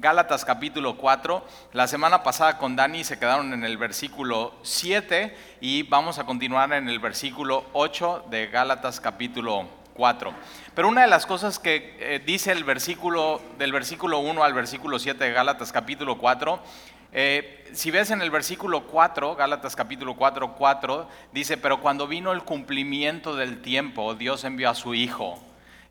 Gálatas capítulo 4. La semana pasada con Dani se quedaron en el versículo 7 y vamos a continuar en el versículo 8 de Gálatas capítulo 4. Pero una de las cosas que eh, dice el versículo, del versículo 1 al versículo 7 de Gálatas capítulo 4, eh, si ves en el versículo 4, Gálatas capítulo 4, 4, dice, pero cuando vino el cumplimiento del tiempo, Dios envió a su Hijo.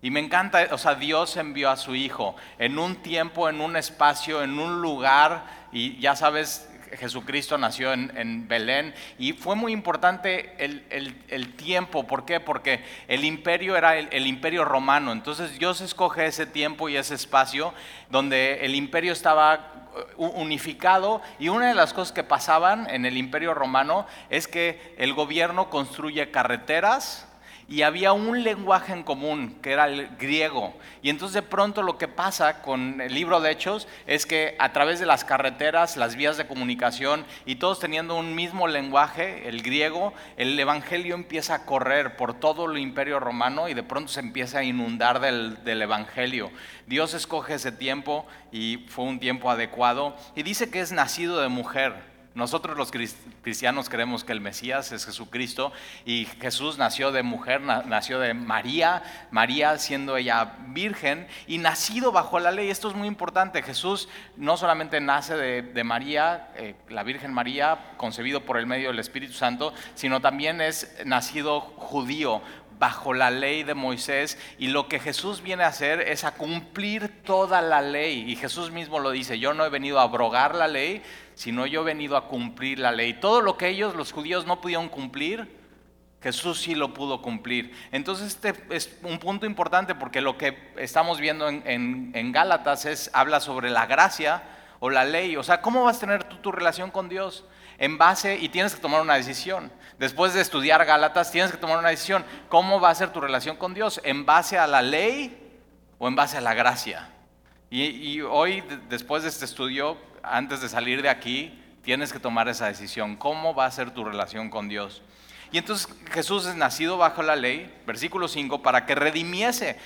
Y me encanta, o sea, Dios envió a su Hijo en un tiempo, en un espacio, en un lugar, y ya sabes, Jesucristo nació en, Belén y fue muy importante el, tiempo. ¿Por qué? Porque el imperio era el, el, imperio romano. Entonces Dios escoge ese tiempo y ese espacio donde el imperio estaba unificado y una de las cosas que pasaban en el imperio romano es que el gobierno construye carreteras, y había un lenguaje en común, que era el griego. Y entonces de pronto lo que pasa con el libro de Hechos es que a través de las carreteras, las vías de comunicación y todos teniendo un mismo lenguaje, el griego, el evangelio empieza a correr por todo el imperio romano y de pronto se empieza a inundar del, del evangelio. Dios escoge ese tiempo y fue un tiempo adecuado y dice que es nacido de mujer. Nosotros los cristianos creemos que el Mesías es Jesucristo y Jesús nació de mujer, nació de María, María siendo ella virgen y nacido bajo la ley. Esto es muy importante. Jesús no solamente nace de, María, eh, la Virgen María, concebido por el medio del Espíritu Santo, sino también es nacido judío bajo la ley de Moisés y lo que Jesús viene a hacer es a cumplir toda la ley. Y Jesús mismo lo dice, yo no he venido a abrogar la ley, sino yo he venido a cumplir la ley. Todo lo que ellos, los judíos, no pudieron cumplir, Jesús sí lo pudo cumplir. Entonces este es un punto importante porque lo que estamos viendo en, Gálatas es, habla sobre la gracia o la ley. O sea, ¿cómo vas a tener tu relación con Dios? En base, y tienes que tomar una decisión. Después de estudiar Gálatas, tienes que tomar una decisión. ¿Cómo va a ser tu relación con Dios? ¿En base a la ley o en base a la gracia? Y, hoy, después de este estudio, antes de salir de aquí, tienes que tomar esa decisión. ¿Cómo va a ser tu relación con Dios? Y entonces Jesús es nacido bajo la ley, versículo 5, para que redimiese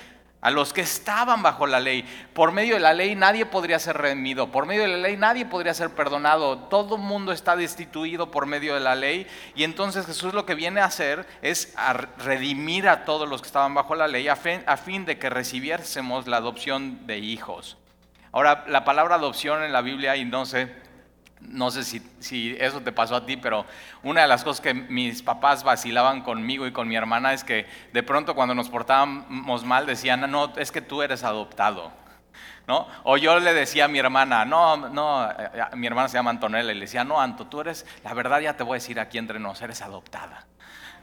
a los que estaban bajo la ley. Por medio de la ley nadie podría ser redimido, por medio de la ley nadie podría ser perdonado, todo el mundo está destituido por medio de la ley y entonces Jesús lo que viene a hacer es a redimir a todos los que estaban bajo la ley a fin, a fin de que recibiésemos la adopción de hijos. Ahora, la palabra adopción en la Biblia, y no sé, no sé si, si, eso te pasó a ti, pero una de las cosas que mis papás vacilaban conmigo y con mi hermana es que de pronto cuando nos portábamos mal decían, no, es que tú eres adoptado. ¿No? O yo le decía a mi hermana, no, no, eh, mi hermana se llama Antonella, y le decía, no, Anto, tú eres, la verdad ya te voy a decir aquí entre nos, eres adoptada.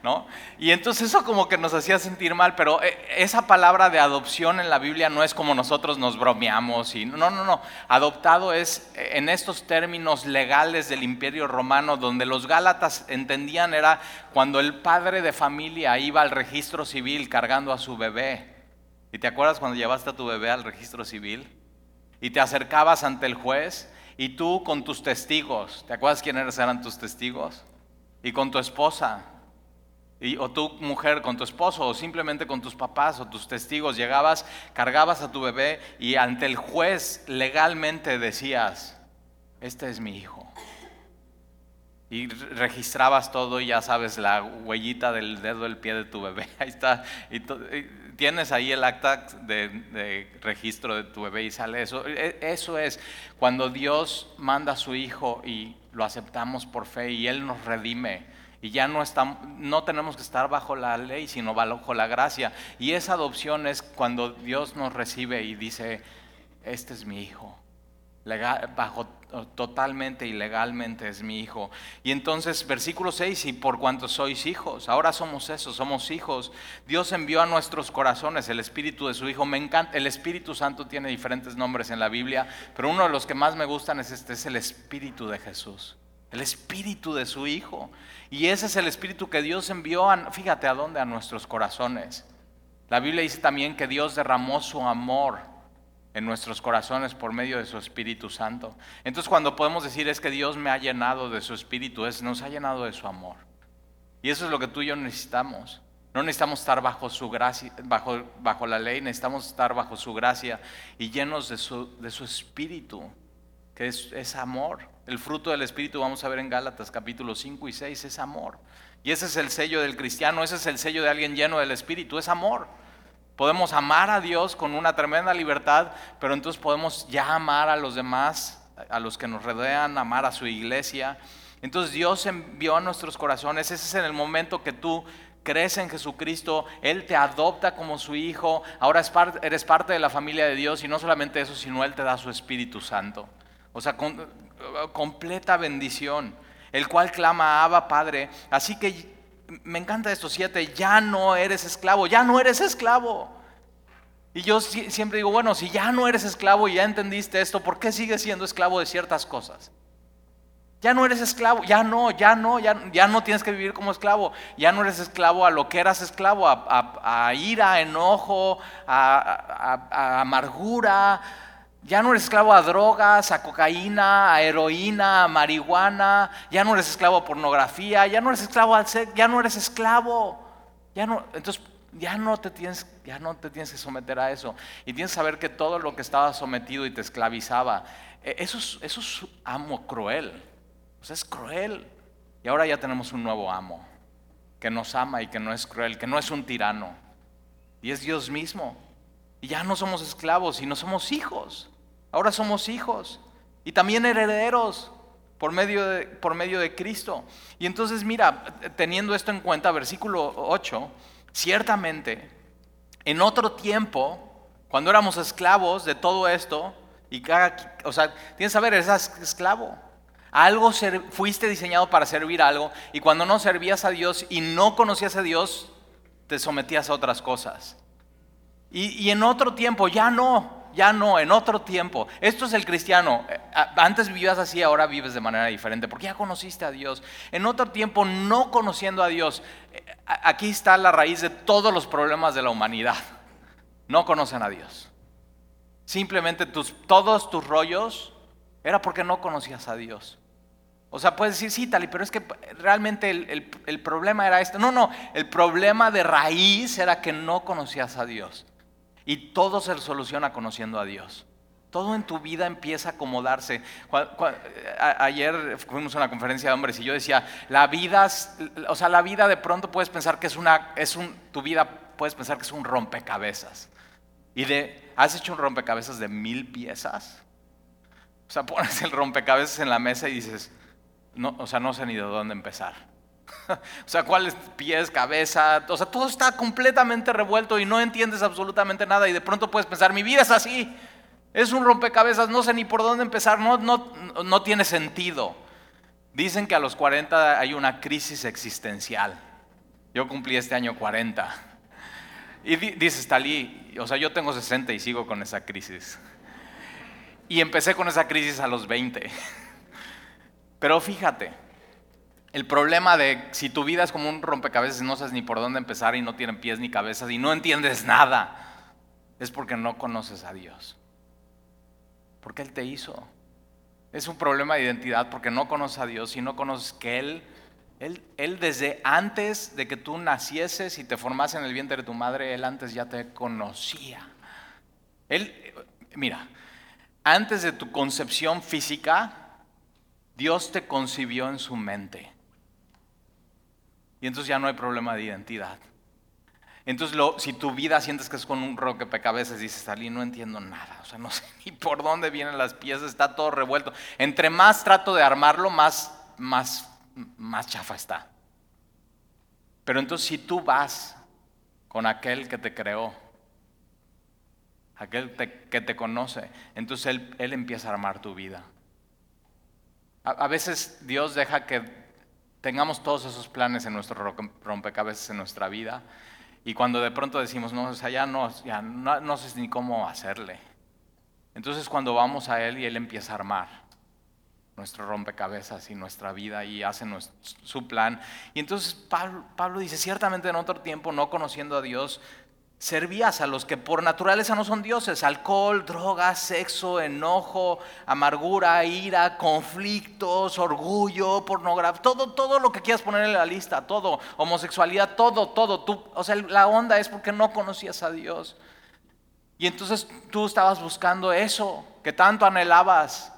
¿No? Y entonces eso como que nos hacía sentir mal, pero eh, esa palabra de adopción en la Biblia no es como nosotros nos bromeamos y no, no, no, adoptado es eh, en estos términos legales del Imperio Romano donde los Gálatas entendían era cuando el padre de familia iba al registro civil cargando a su bebé. ¿Y te acuerdas cuando llevaste a tu bebé al registro civil? Y te acercabas ante el juez y tú con tus testigos, ¿te acuerdas quiénes eran tus testigos? Y con tu esposa, o tu mujer con tu esposo, o simplemente con tus papás o tus testigos, llegabas, cargabas a tu bebé y ante el juez legalmente decías, este es mi hijo. Y registrabas todo y ya sabes la huellita del dedo del pie de tu bebé. Ahí está. Y tienes ahí el acta de, de, registro de tu bebé y sale eso. E, eso es cuando Dios manda a su hijo y lo aceptamos por fe y Él nos redime y ya no, estamos, no tenemos que estar bajo la ley, sino bajo la gracia. Y esa adopción es cuando Dios nos recibe y dice, este es mi hijo. bajo totalmente y legalmente es mi hijo. Y entonces versículo 6, y por cuanto sois hijos, ahora somos eso, somos hijos. Dios envió a nuestros corazones el Espíritu de su Hijo. Me encanta, el Espíritu Santo tiene diferentes nombres en la Biblia, pero uno de los que más me gustan es este, es el Espíritu de Jesús el espíritu de su Hijo. Y ese es el espíritu que Dios envió, a, fíjate a dónde, a nuestros corazones. La Biblia dice también que Dios derramó su amor en nuestros corazones por medio de su Espíritu Santo. Entonces cuando podemos decir es que Dios me ha llenado de su Espíritu, es nos ha llenado de su amor. Y eso es lo que tú y yo necesitamos. No necesitamos estar bajo su gracia, bajo, bajo la ley, necesitamos estar bajo su gracia y llenos de su, de su espíritu, que es, es amor. El fruto del espíritu, vamos a ver en Gálatas capítulo 5 y 6, es amor. Y ese es el sello del cristiano, ese es el sello de alguien lleno del espíritu, es amor. Podemos amar a Dios con una tremenda libertad, pero entonces podemos ya amar a los demás, a los que nos rodean, amar a su iglesia. Entonces Dios envió a nuestros corazones, ese es en el momento que tú crees en Jesucristo, Él te adopta como su hijo, ahora eres parte de la familia de Dios y no solamente eso, sino Él te da su Espíritu Santo. O sea, con, completa bendición, el cual clama Abba Padre. Así que me encanta esto, siete, ya no eres esclavo, ya no eres esclavo. Y yo siempre digo, bueno, si ya no eres esclavo y ya entendiste esto, ¿por qué sigues siendo esclavo de ciertas cosas? Ya no eres esclavo, ya no, ya no, ya, ya no tienes que vivir como esclavo. Ya no eres esclavo a lo que eras esclavo, a, ira, enojo, a, amargura. Ya no eres esclavo a drogas, a cocaína, a heroína, a marihuana. Ya no eres esclavo a pornografía. Ya no eres esclavo al sexo. Ya no eres esclavo. Ya no, entonces ya no te tienes, ya no te tienes que someter a eso. Y tienes que saber que todo lo que estaba sometido y te esclavizaba, e, eso es, eso es amo cruel. Pues es cruel. Y ahora ya tenemos un nuevo amo, que nos ama y que no es cruel, que no es un tirano. Y es Dios mismo. Y ya no somos esclavos, y no somos hijos. Ahora somos hijos. Y también herederos por medio de, por medio de Cristo. Y entonces mira, teniendo esto en cuenta, versículo 8, ciertamente, en otro tiempo, cuando éramos esclavos de todo esto, y cada, o sea, tienes que saber, eres esclavo. Algo fuiste diseñado para servir algo y cuando no servías a Dios y no conocías a Dios, te sometías a otras cosas. Y, en otro tiempo, ya no, ya no, en otro tiempo. Esto es el cristiano. Eh, antes vivías así, ahora vives de manera diferente, porque ya conociste a Dios. En otro tiempo, no conociendo a Dios. Eh, aquí está la raíz de todos los problemas de la humanidad. No conocen a Dios. Simplemente tus, todos tus rollos era porque no conocías a Dios. O sea, puedes decir, sí, Tali, pero es que realmente el, problema era este. No, no, el problema de raíz era que no conocías a Dios. Y todo se soluciona conociendo a Dios. Todo en tu vida empieza a acomodarse. ayer fuimos a una conferencia de hombres y yo decía, la vida, o sea, la vida de pronto puedes pensar que es una, es un, tu vida puedes pensar que es un rompecabezas. Y de, ¿has hecho un rompecabezas de mil piezas? O sea, pones el rompecabezas en la mesa y dices, no, o sea, no sé ni de dónde empezar. o sea, cuáles pies, cabeza, o sea, todo está completamente revuelto y no entiendes absolutamente nada y de pronto puedes pensar, mi vida es así, es un rompecabezas, no sé ni por dónde empezar, no, no, no tiene sentido. Dicen que a los 40 hay una crisis existencial. Yo cumplí este año 40. Y dices, Talí, o sea, yo tengo 60 y sigo con esa crisis. Y empecé con esa crisis a los 20. Pero fíjate, el problema de si tu vida es como un rompecabezas y no sabes ni por dónde empezar y no tienen pies ni cabezas y no entiendes nada, es porque no conoces a Dios. Porque Él te hizo. Es un problema de identidad porque no conoces a Dios y no conoces que Él, Él, Él desde antes de que tú nacieses y te formas en el vientre de tu madre, Él antes ya te conocía. Él, mira, antes de tu concepción física, Dios te concibió en su mente. Y entonces ya no hay problema de identidad. Entonces, si tu vida sientes que es con un rompecabezas, dices, Ali, no entiendo nada. O sea, no sé ni por dónde vienen las piezas, está todo revuelto. Entre más trato de armarlo, más, más, más chafa está. Pero entonces, si tú vas con aquel que te creó, aquel que te conoce, entonces él, él empieza a armar tu vida. A, veces Dios deja que tengamos todos esos planes en nuestro rompecabezas en nuestra vida y cuando de pronto decimos, no, o sea, no, ya no, sé ni cómo hacerle. Entonces cuando vamos a Él y Él empieza a armar nuestro rompecabezas y nuestra vida y hace su plan. Y entonces Pablo, dice, ciertamente en otro tiempo, no conociendo a Dios, servías a los que por naturaleza no son dioses, alcohol, drogas, sexo, enojo, amargura, ira, conflictos, orgullo, pornografía, todo, todo lo que quieras poner en la lista, todo, homosexualidad, todo, todo. Tú, o sea, la onda es porque no conocías a Dios. Y entonces tú estabas buscando eso que tanto anhelabas.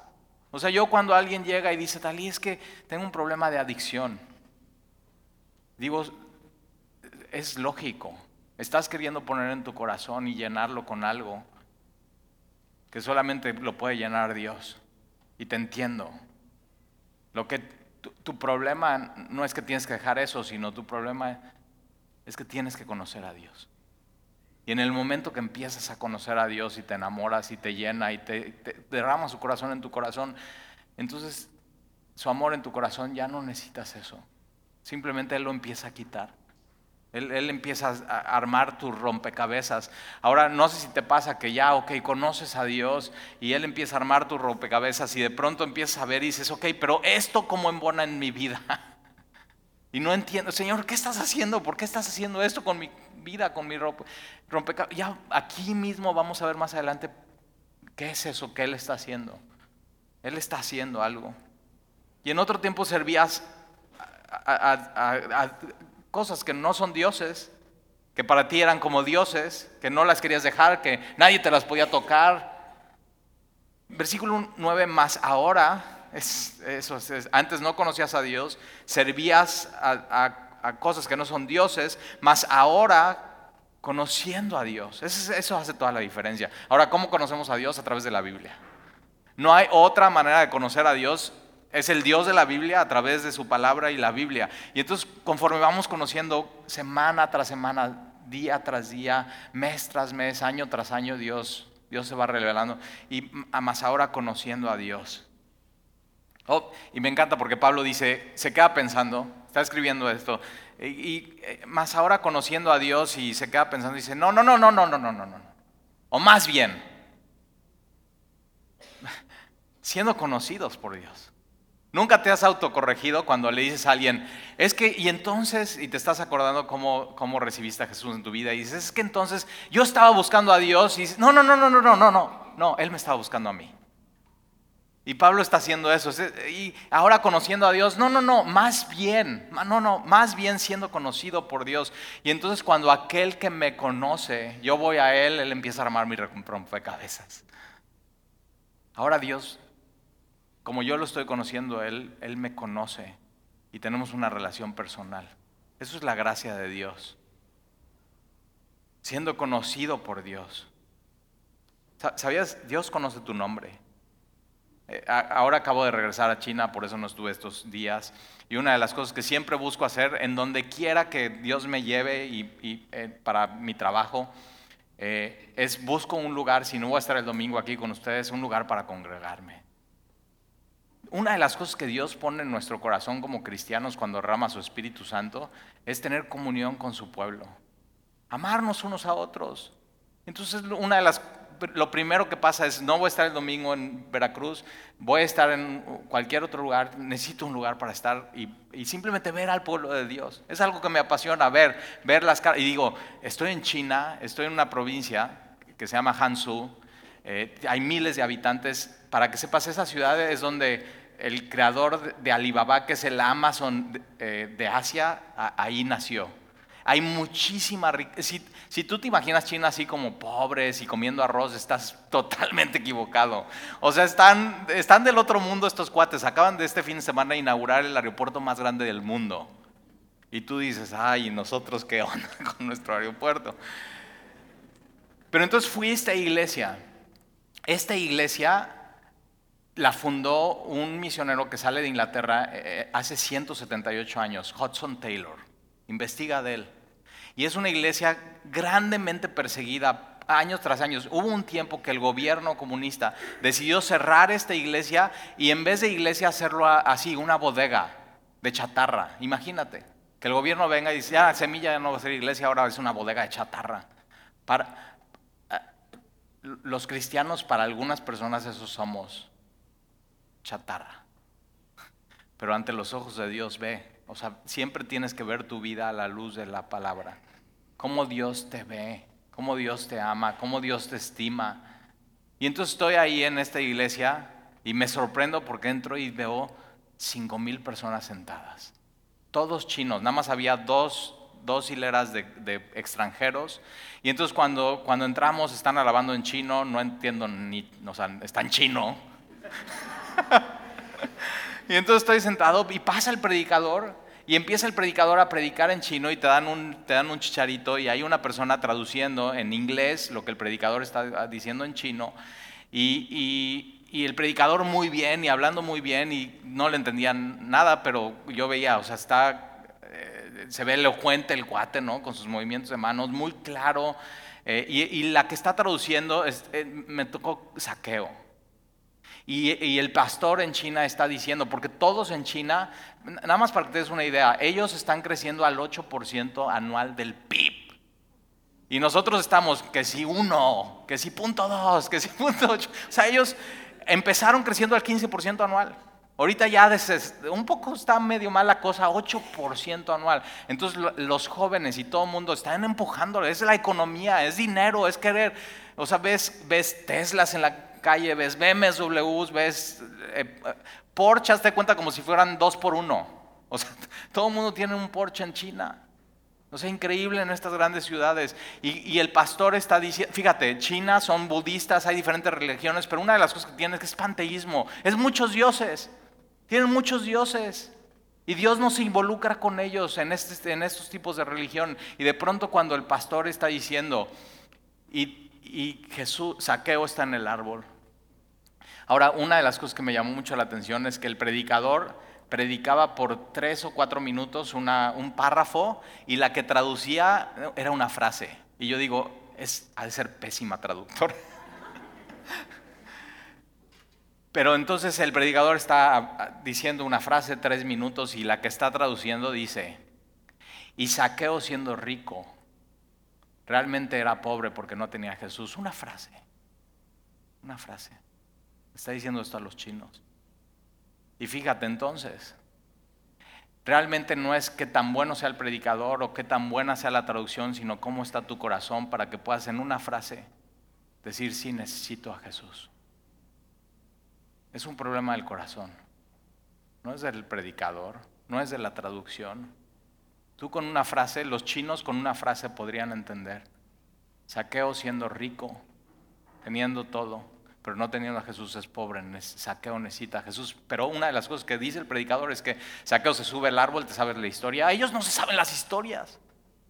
O sea, yo cuando alguien llega y dice, Talí, es que tengo un problema de adicción, digo, es lógico. Estás queriendo poner en tu corazón y llenarlo con algo que solamente lo puede llenar Dios. Y te entiendo. Lo que tu, problema no es que tienes que dejar eso, sino tu problema es que tienes que conocer a Dios. Y en el momento que empiezas a conocer a Dios y te enamoras y te llena y te, te derrama su corazón en tu corazón, entonces su amor en tu corazón ya no necesitas eso. Simplemente Él lo empieza a quitar. Él, empieza a armar tus rompecabezas. Ahora, no sé si te pasa que ya, ok, conoces a Dios y Él empieza a armar tus rompecabezas y de pronto empiezas a ver y dices, ok, pero esto cómo embona en mi vida. Y no entiendo, Señor, ¿qué estás haciendo? ¿Por qué estás haciendo esto con mi vida, con mi rompecabezas? Ya aquí mismo vamos a ver más adelante qué es eso que Él está haciendo. Él está haciendo algo. Y en otro tiempo servías a cosas que no son dioses, que para ti eran como dioses, que no las querías dejar, que nadie te las podía tocar. Versículo 9 más ahora, es, antes no conocías a Dios, servías a, cosas que no son dioses, más ahora conociendo a Dios. Eso hace toda la diferencia. Ahora, ¿cómo conocemos a Dios? A través de la Biblia. No hay otra manera de conocer a Dios es el Dios de la Biblia a través de su palabra y la Biblia. Y entonces conforme vamos conociendo semana tras semana, día tras día, mes tras mes, año tras año, Dios, Dios se va revelando. Y más ahora conociendo a Dios. Oh, y me encanta porque Pablo dice, se queda pensando, está escribiendo esto, y, eh, más ahora conociendo a Dios y se queda pensando dice, no, no, no, no, no, no, no, no, no. O más bien, siendo conocidos por Dios. Nunca te has autocorregido cuando le dices a alguien, es que, y entonces, y te estás acordando cómo, cómo recibiste a Jesús en tu vida, y dices, es que entonces yo estaba buscando a Dios, y dices, no, no, no, no, no, no, no, no, no, Él me estaba buscando a mí. Y Pablo está haciendo eso, y ahora conociendo a Dios, no, no, no, más bien, no, no, más bien siendo conocido por Dios. Y entonces cuando aquel que me conoce, yo voy a Él, Él empieza a armar mi rompecabezas. Ahora Dios como yo lo estoy conociendo Él, Él me conoce y tenemos una relación personal. Eso es la gracia de Dios. Siendo conocido por Dios. ¿Sabías? Dios conoce tu nombre. Eh, ahora acabo de regresar a China, por eso no estuve estos días. Y una de las cosas que siempre busco hacer, en donde quiera que Dios me lleve y, eh, para mi trabajo, eh, es busco un lugar, si no voy a estar el domingo aquí con ustedes, un lugar para congregarme una de las cosas que Dios pone en nuestro corazón como cristianos cuando derrama su Espíritu Santo es tener comunión con su pueblo, amarnos unos a otros. Entonces, una de las lo primero que pasa es, no voy a estar el domingo en Veracruz, voy a estar en cualquier otro lugar, necesito un lugar para estar y, simplemente ver al pueblo de Dios. Es algo que me apasiona, ver, ver las caras. Y digo, estoy en China, estoy en una provincia que se llama Hansu, eh, hay miles de habitantes. Para que sepas, esa ciudad es donde el creador de Alibaba, que es el Amazon de, eh, Asia, ahí nació. Hay muchísima riqueza. Si, tú te imaginas China así como pobres y comiendo arroz, estás totalmente equivocado. O sea, están, están del otro mundo estos cuates. Acaban de este fin de semana inaugurar el aeropuerto más grande del mundo. Y tú dices, ay, nosotros qué onda con nuestro aeropuerto? Pero entonces fui a esta iglesia. Esta iglesia la fundó un misionero que sale de Inglaterra eh, eh, hace 178 años, Hudson Taylor. Investiga de él. Y es una iglesia grandemente perseguida años tras años. Hubo un tiempo que el gobierno comunista decidió cerrar esta iglesia y en vez de iglesia hacerlo así, una bodega de chatarra. Imagínate, que el gobierno venga y dice, ah, Semilla ya no va a ser iglesia, ahora es una bodega de chatarra. Para, eh, los cristianos, para algunas personas, eso somos chatarra. Pero ante los ojos de Dios ve. O sea, siempre tienes que ver tu vida a la luz de la palabra. Cómo Dios te ve. cómo Dios te ama, cómo Dios te estima. Y entonces estoy ahí en esta iglesia y me sorprendo porque entro y veo cinco mil personas sentadas. Todos chinos, nada más había dos, dos hileras de, extranjeros. Y entonces cuando, cuando entramos están alabando en chino, no entiendo ni, o sea, está en chino. y entonces estoy sentado y pasa el predicador y empieza el predicador a predicar en chino y te dan un, te dan un chicharito y hay una persona traduciendo en inglés lo que el predicador está diciendo en chino. Y, el predicador muy bien y hablando muy bien y no le entendían nada, pero yo veía, o sea, está, eh, se ve elocuente el cuate, ¿no? Con sus movimientos de manos, muy claro. Eh, y, la que está traduciendo, eh, me tocó saqueo. Y, el pastor en China está diciendo, porque todos en China, nada más para que te des una idea, ellos están creciendo al 8% anual del PIB. Y nosotros estamos que si uno, que si punto dos, que si punto ocho. O sea, ellos empezaron creciendo al 15% anual. Ahorita ya un poco está medio mal la cosa, 8% anual. Entonces los jóvenes y todo el mundo están empujando, es la economía, es dinero, es querer. O sea, ves, ves Teslas en la calle, ves BMWs, ves eh, Porsche, te cuenta como si fueran dos por uno. O sea, todo el mundo tiene un Porsche en China. O sea, increíble en estas grandes ciudades. Y, el pastor está diciendo, fíjate, China son budistas, hay diferentes religiones, pero una de las cosas que tienen es que es panteísmo, es muchos dioses, tienen muchos dioses. Y Dios no se involucra con ellos en, este, en estos tipos de religión. Y de pronto cuando el pastor está diciendo, y, y Jesús, Saqueo está en el árbol, Ahora, una de las cosas que me llamó mucho la atención es que el predicador predicaba por tres o cuatro minutos un párrafo y la que traducía era una frase. Y yo digo, es, ha de ser pésima traductor. Pero entonces el predicador está diciendo una frase tres minutos y la que está traduciendo dice, y Saqueo siendo rico, realmente era pobre porque no tenía Jesús. Una frase, una frase. Está diciendo esto a los chinos. Y fíjate entonces, realmente no es que tan bueno sea el predicador o que tan buena sea la traducción, sino cómo está tu corazón para que puedas en una frase decir, sí, necesito a Jesús. Es un problema del corazón. No es del predicador, no es de la traducción. Tú con una frase, los chinos con una frase podrían entender. Saqueo siendo rico, teniendo todo, pero no teniendo a Jesús es pobre, Saqueo necesita a Jesús. Pero una de las cosas que dice el predicador es que Saqueo se sube al árbol, te sabes la historia. Ellos no se saben las historias.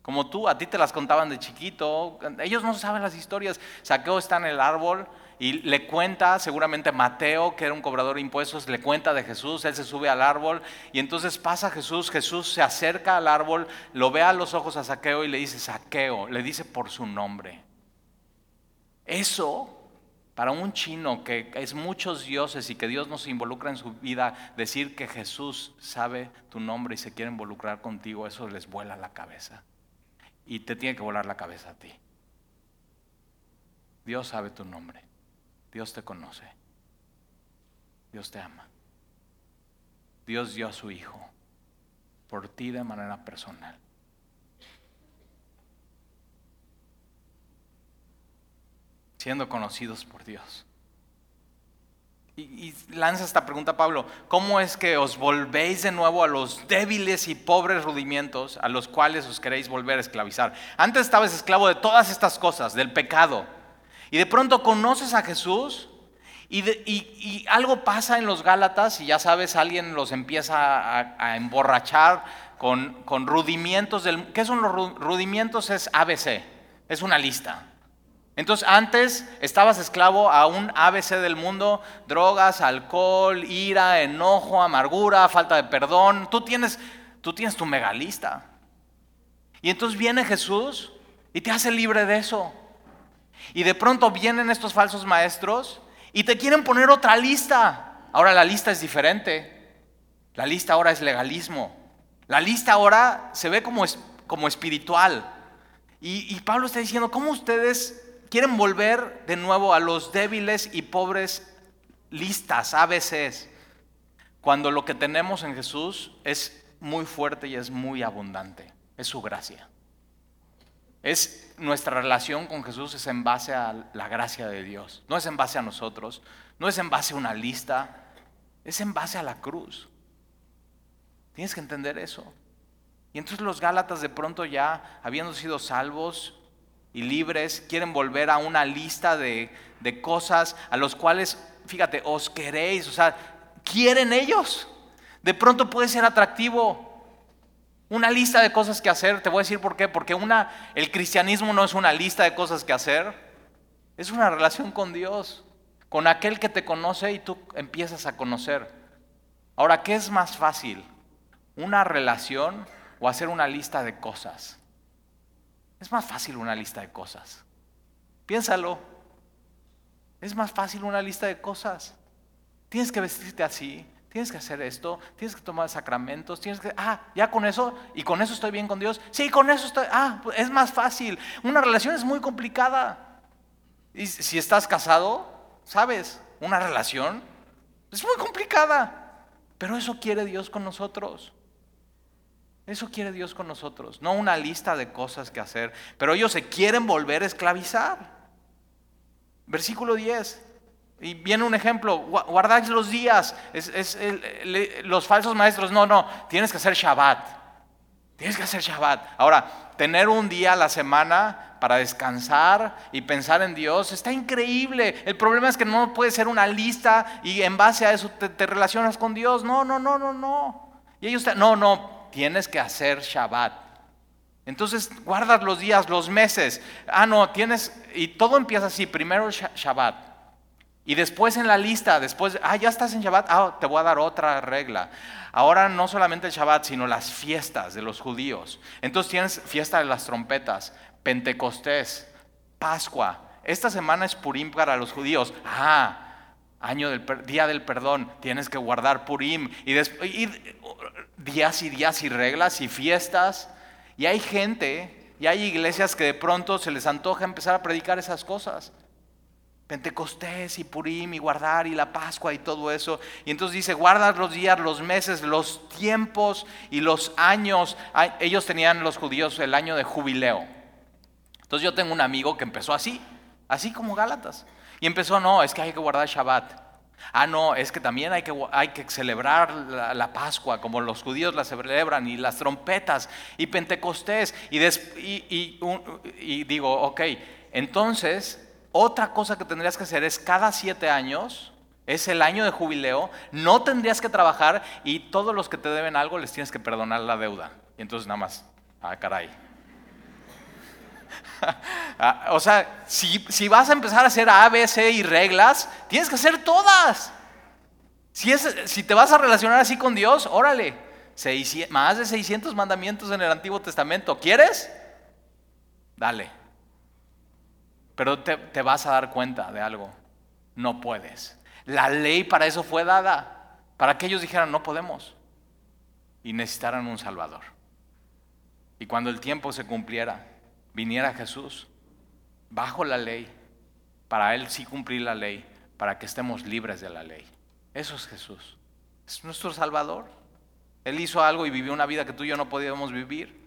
Como tú, a ti te las contaban de chiquito. Ellos no saben las historias. Saqueo está en el árbol y le cuenta, seguramente Mateo, que era un cobrador de impuestos, le cuenta de Jesús. Él se sube al árbol y entonces pasa Jesús. Jesús se acerca al árbol, lo ve a los ojos a Saqueo y le dice, Saqueo, le dice por su nombre. Eso para un chino que es muchos dioses y que Dios no se involucra en su vida, decir que Jesús sabe tu nombre y se quiere involucrar contigo, eso les vuela la cabeza. Y te tiene que volar la cabeza a ti. Dios sabe tu nombre. Dios te conoce. Dios te ama. Dios dio a su Hijo por ti de manera personal. Siendo conocidos por Dios. Y, lanza esta pregunta Pablo, ¿cómo es que os volvéis de nuevo a los débiles y pobres rudimientos a los cuales os queréis volver a esclavizar? Antes estabas esclavo de todas estas cosas, del pecado, y de pronto conoces a Jesús y, algo pasa en los Gálatas y ya sabes, alguien los empieza a, emborrachar con, con, rudimientos del... ¿Qué son los rudimientos? Es ABC, es una lista. Entonces antes estabas esclavo a un ABC del mundo, drogas, alcohol, ira, enojo, amargura, falta de perdón. Tú tienes, tú tienes tu megalista. Y entonces viene Jesús y te hace libre de eso. Y de pronto vienen estos falsos maestros y te quieren poner otra lista. Ahora la lista es diferente. La lista ahora es legalismo. La lista ahora se ve como, como espiritual. Y, y Pablo está diciendo, ¿cómo ustedes quieren volver de nuevo a los débiles y pobres listas, ABCs, cuando lo que tenemos en Jesús es muy fuerte y es muy abundante, es su gracia. Es nuestra relación con Jesús es en base a la gracia de Dios, no es en base a nosotros, no es en base a una lista, es en base a la cruz. Tienes que entender eso. Y entonces los Gálatas de pronto ya, habiendo sido salvos y libres, quieren volver a una lista de, de cosas a los cuales, fíjate, os queréis, o sea, quieren ellos. De pronto puede ser atractivo una lista de cosas que hacer. Te voy a decir por qué. Porque una, el cristianismo no es una lista de cosas que hacer. Es una relación con Dios, con aquel que te conoce y tú empiezas a conocer. Ahora, ¿qué es más fácil? ¿Una relación o hacer una lista de cosas? Es más fácil una lista de cosas. Piénsalo. Es más fácil una lista de cosas. Tienes que vestirte así, tienes que hacer esto, tienes que tomar sacramentos, tienes que, ah, ya con eso, y con eso estoy bien con Dios. Sí, con eso estoy, ah, pues, es más fácil. Una relación es muy complicada. Y si estás casado, sabes, una relación es muy complicada. Pero eso quiere Dios con nosotros. Eso quiere Dios con nosotros. No una lista de cosas que hacer. Pero ellos se quieren volver a esclavizar. Versículo 10. Y viene un ejemplo, guardáis los días, los falsos maestros, no, no, tienes que hacer Shabbat, tienes que hacer Shabbat. Ahora, tener un día a la semana para descansar y pensar en Dios está increíble. El problema es que no puede ser una lista y en base a eso te, relacionas con Dios. No, no, no, no, no. Y ellos, no, no, tienes que hacer Shabbat. Entonces guardas los días, los meses. Ah, no, tienes, y todo empieza así, primero Shabbat. Y después en la lista, después, ah, ya estás en Shabbat, ah, te voy a dar otra regla. Ahora no solamente el Shabbat, sino las fiestas de los judíos. Entonces tienes fiesta de las trompetas, Pentecostés, Pascua. Esta semana es Purim para los judíos. Ah, año del día del perdón, tienes que guardar Purim. Y, y días y días y reglas y fiestas. Y hay gente, y hay iglesias que de pronto se les antoja empezar a predicar esas cosas. Pentecostés y Purim y guardar y la Pascua y todo eso. Y entonces dice, guarda los días, los meses, los tiempos y los años. Ellos tenían los judíos el año de jubileo. Entonces yo tengo un amigo que empezó así, así como Gálatas. Y empezó, no, es que hay que guardar Shabbat. Ah, no, es que también hay que, hay que celebrar la, Pascua como los judíos la celebran y las trompetas y Pentecostés. Y, y, y digo, ok, entonces otra cosa que tendrías que hacer es cada siete años, es el año de jubileo, no tendrías que trabajar y todos los que te deben algo les tienes que perdonar la deuda. Y entonces nada más, ah, caray. Ah, o sea, si, vas a empezar a hacer A, B, C y reglas, tienes que hacer todas. Si, es, si te vas a relacionar así con Dios, órale, más de 600 mandamientos en el Antiguo Testamento. ¿Quieres? Dale. Pero te, vas a dar cuenta de algo. No puedes. La ley para eso fue dada. Para que ellos dijeran, no podemos. Y necesitaran un Salvador. Y cuando el tiempo se cumpliera, viniera Jesús, bajo la ley, para Él sí cumplir la ley, para que estemos libres de la ley. Eso es Jesús. Es nuestro Salvador. Él hizo algo y vivió una vida que tú y yo no podíamos vivir.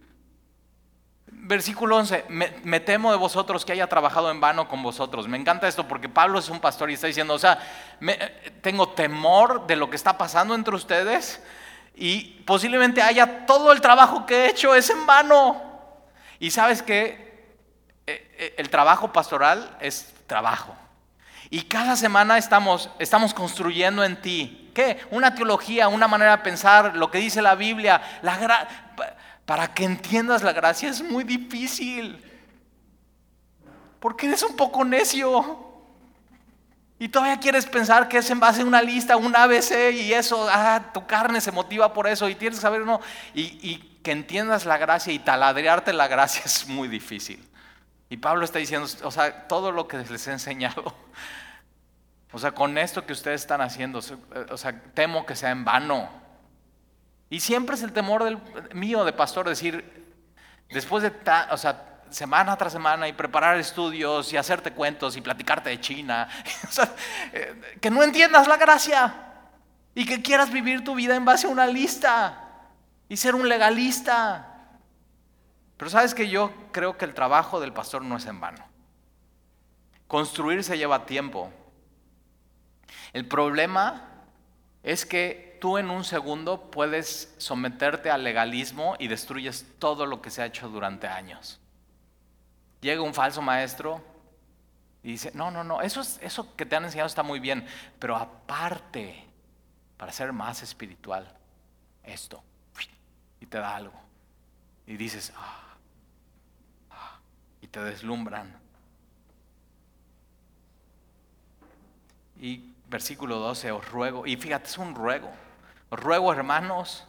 Versículo 11, me, temo de vosotros que haya trabajado en vano con vosotros. Me encanta esto porque Pablo es un pastor y está diciendo, o sea, tengo temor de lo que está pasando entre ustedes y posiblemente haya todo el trabajo que he hecho es en vano. Y sabes que eh, eh, el trabajo pastoral es trabajo. Y cada semana estamos, estamos construyendo en ti. ¿Qué? Una teología, una manera de pensar, lo que dice la Biblia. La para que entiendas la gracia es muy difícil. Porque eres un poco necio. Y todavía quieres pensar que es en base a una lista, un ABC y eso, ah, tu carne se motiva por eso y tienes que saber, no. Y, y que entiendas la gracia y taladrearte la gracia es muy difícil. Y Pablo está diciendo, o sea, todo lo que les he enseñado, o sea, con esto que ustedes están haciendo, o sea, temo que sea en vano. Y siempre es el temor del, mío de pastor decir, después de, o sea, semana tras semana y preparar estudios y hacerte cuentos y platicarte de China, eh, que no entiendas la gracia y que quieras vivir tu vida en base a una lista y ser un legalista. Pero sabes que yo creo que el trabajo del pastor no es en vano. Construir se lleva tiempo. El problema es que tú en un segundo puedes someterte al legalismo y destruyes todo lo que se ha hecho durante años. Llega un falso maestro y dice, no, no, no, eso, eso que te han enseñado está muy bien, pero aparte, para ser más espiritual, esto, y te da algo. Y dices, ah, ah", y te deslumbran. Y versículo 12, os ruego, y fíjate, es un ruego, os ruego hermanos,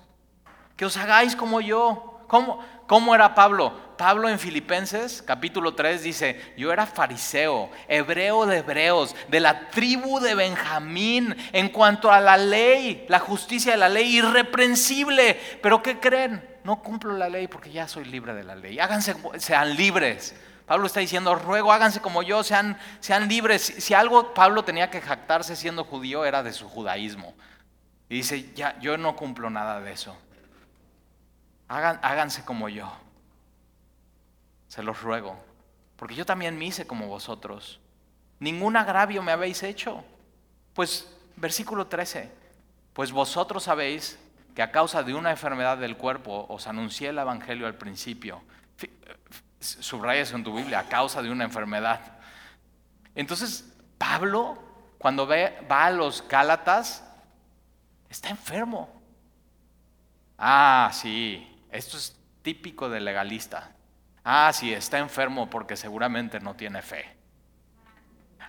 que os hagáis como yo. ¿Cómo, ¿Cómo era Pablo? Pablo en Filipenses capítulo 3 dice, yo era fariseo, hebreo de hebreos, de la tribu de Benjamín, en cuanto a la ley, la justicia de la ley, irreprensible. Pero ¿qué creen? No cumplo la ley porque ya soy libre de la ley. Háganse, sean libres. Pablo está diciendo, ruego, háganse como yo, sean, sean libres. Si, algo Pablo tenía que jactarse siendo judío era de su judaísmo. Y dice, ya, yo no cumplo nada de eso. Háganse como yo. Se los ruego. Porque yo también me hice como vosotros. Ningún agravio me habéis hecho. Pues, versículo 13. Pues vosotros sabéis que a causa de una enfermedad del cuerpo os anuncié el Evangelio al principio subrayas en tu Biblia, a causa de una enfermedad. Entonces, Pablo, cuando va a los Gálatas, está enfermo. Ah, sí, esto es típico de legalista. Ah, sí, está enfermo porque seguramente no tiene fe.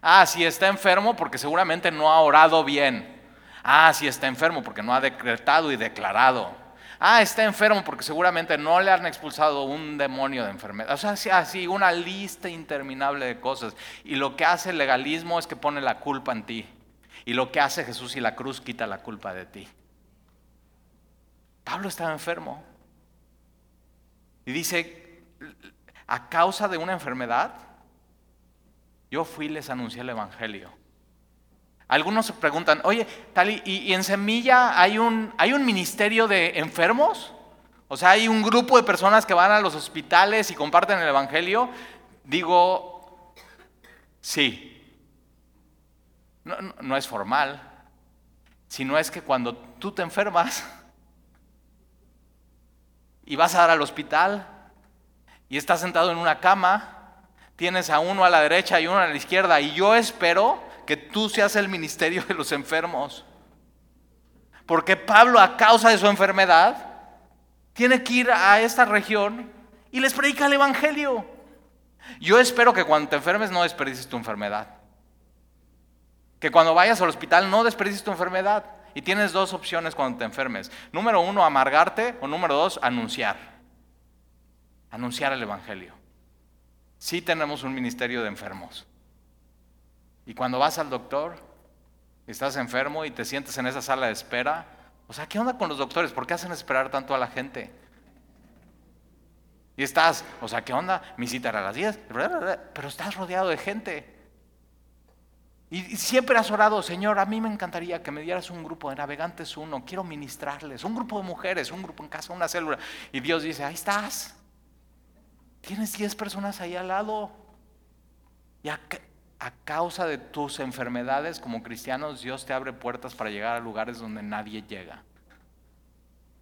Ah, sí, está enfermo porque seguramente no ha orado bien. Ah, sí, está enfermo porque no ha decretado y declarado. Ah, está enfermo porque seguramente no le han expulsado un demonio de enfermedad. O sea, así una lista interminable de cosas. Y lo que hace el legalismo es que pone la culpa en ti. Y lo que hace Jesús y la cruz quita la culpa de ti. Pablo estaba enfermo. Y dice, a causa de una enfermedad, yo fui y les anuncié el Evangelio. Algunos se preguntan, oye, ¿y, en Semilla hay un, hay un ministerio de enfermos? O sea, hay un grupo de personas que van a los hospitales y comparten el Evangelio. Digo, sí. No, no, es formal, sino es que cuando tú te enfermas y vas a dar al hospital y estás sentado en una cama, tienes a uno a la derecha y uno a la izquierda y yo espero que tú seas el ministerio de los enfermos. Porque Pablo, a causa de su enfermedad, tiene que ir a esta región y les predica el Evangelio. Yo espero que cuando te enfermes no desperdices tu enfermedad. Que cuando vayas al hospital no desperdices tu enfermedad. Y tienes dos opciones cuando te enfermes. Número uno, amargarte. O número dos, anunciar. Anunciar el Evangelio. Sí tenemos un ministerio de enfermos. Y cuando vas al doctor, estás enfermo y te sientes en esa sala de espera, o sea, ¿qué onda con los doctores? ¿Por qué hacen esperar tanto a la gente? Y estás, o sea, ¿qué onda? Mi cita era a las 10, pero estás rodeado de gente. Y siempre has orado, Señor, a mí me encantaría que me dieras un grupo de navegantes uno, quiero ministrarles, un grupo de mujeres, un grupo en casa, una célula. Y Dios dice, ahí estás. Tienes 10 personas ahí al lado. Y a causa de tus enfermedades como cristianos, Dios te abre puertas para llegar a lugares donde nadie llega.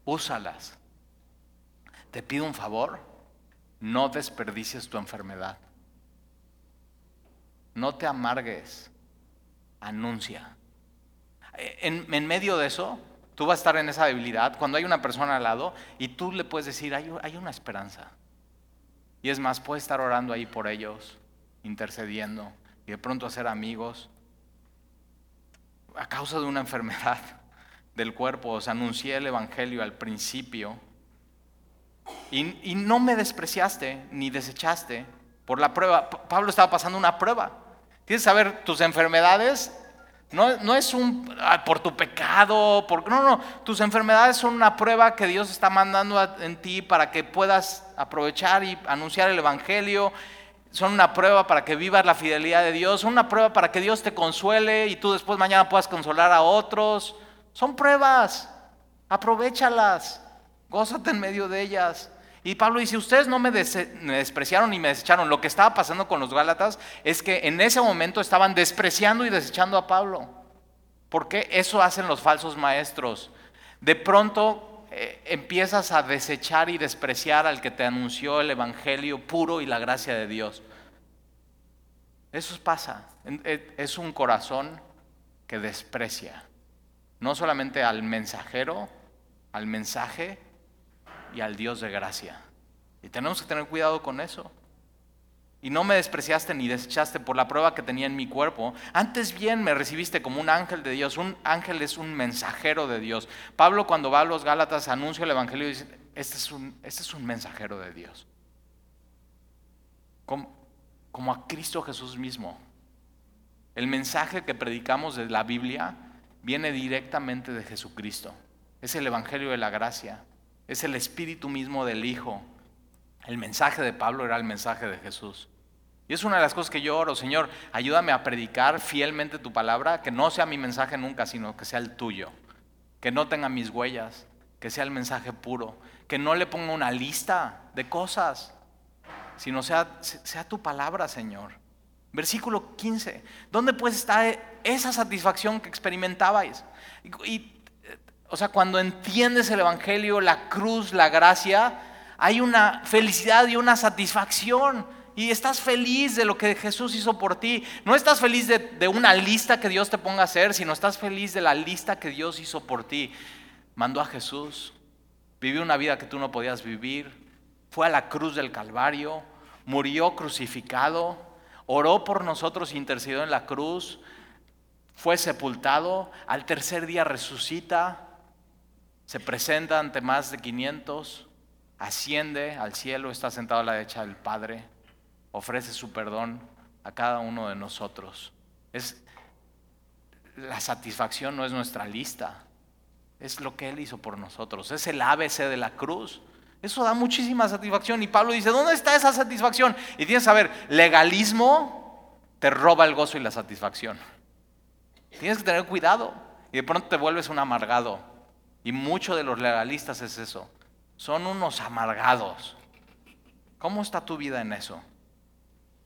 Úsalas. Te pido un favor, no desperdicies tu enfermedad. No te amargues, anuncia. En, medio de eso, tú vas a estar en esa debilidad cuando hay una persona al lado y tú le puedes decir, hay, una esperanza. Y es más, puedes estar orando ahí por ellos, intercediendo y de pronto hacer amigos. A causa de una enfermedad del cuerpo, os anuncié el Evangelio al principio y no me despreciaste ni desechaste por la prueba. Pablo estaba pasando una prueba. Tienes que saber, tus enfermedades. No, no, es un por tu pecado, por, no, no, tus enfermedades son una prueba que Dios está mandando en ti para que puedas aprovechar y anunciar el Evangelio. Son una prueba para que vivas la fidelidad de Dios, son una prueba para que Dios te consuele y tú después mañana puedas consolar a otros. Son pruebas, aprovechalas, gózate en medio de ellas. Y Pablo dice, ustedes no me, despreciaron ni me desecharon. Lo que estaba pasando con los Gálatas es que en ese momento estaban despreciando y desechando a Pablo. Porque eso hacen los falsos maestros. De pronto eh, empiezas a desechar y despreciar al que te anunció el Evangelio puro y la gracia de Dios. Eso pasa. Eh, es un corazón que desprecia. No solamente al mensajero, al mensaje, y al Dios de gracia. Y tenemos que tener cuidado con eso. Y no me despreciaste ni desechaste por la prueba que tenía en mi cuerpo. Antes bien me recibiste como un ángel de Dios. Un ángel es un mensajero de Dios. Pablo cuando va a los Gálatas anuncia el Evangelio y dice, este es un, este es un mensajero de Dios. Como, como a Cristo Jesús mismo. El mensaje que predicamos de la Biblia viene directamente de Jesucristo. Es el Evangelio de la gracia. Es el espíritu mismo del Hijo. El mensaje de Pablo era el mensaje de Jesús. Y es una de las cosas que yo oro, Señor, ayúdame a predicar fielmente tu palabra, que no sea mi mensaje nunca, sino que sea el tuyo. Que no tenga mis huellas, que sea el mensaje puro, que no le ponga una lista de cosas, sino sea, sea tu palabra, Señor. Versículo 15. ¿Dónde pues está esa satisfacción que experimentabais? Y o sea, cuando entiendes el Evangelio, la cruz, la gracia, hay una felicidad y una satisfacción. Y estás feliz de lo que Jesús hizo por ti. No estás feliz de, una lista que Dios te ponga a hacer, sino estás feliz de la lista que Dios hizo por ti. Mandó a Jesús, vivió una vida que tú no podías vivir, fue a la cruz del Calvario, murió crucificado, oró por nosotros, intercedió en la cruz, fue sepultado, al tercer día resucita, se presenta ante más de 500, asciende al cielo, está sentado a la derecha del Padre, ofrece su perdón a cada uno de nosotros. Es, la satisfacción no es nuestra lista, es lo que Él hizo por nosotros, es el ABC de la cruz. Eso da muchísima satisfacción. Y Pablo dice, ¿dónde está esa satisfacción? Y tienes que saber, legalismo te roba el gozo y la satisfacción. Tienes que tener cuidado. Y de pronto te vuelves un amargado. Y muchos de los legalistas es eso. Son unos amargados. ¿Cómo está tu vida en eso?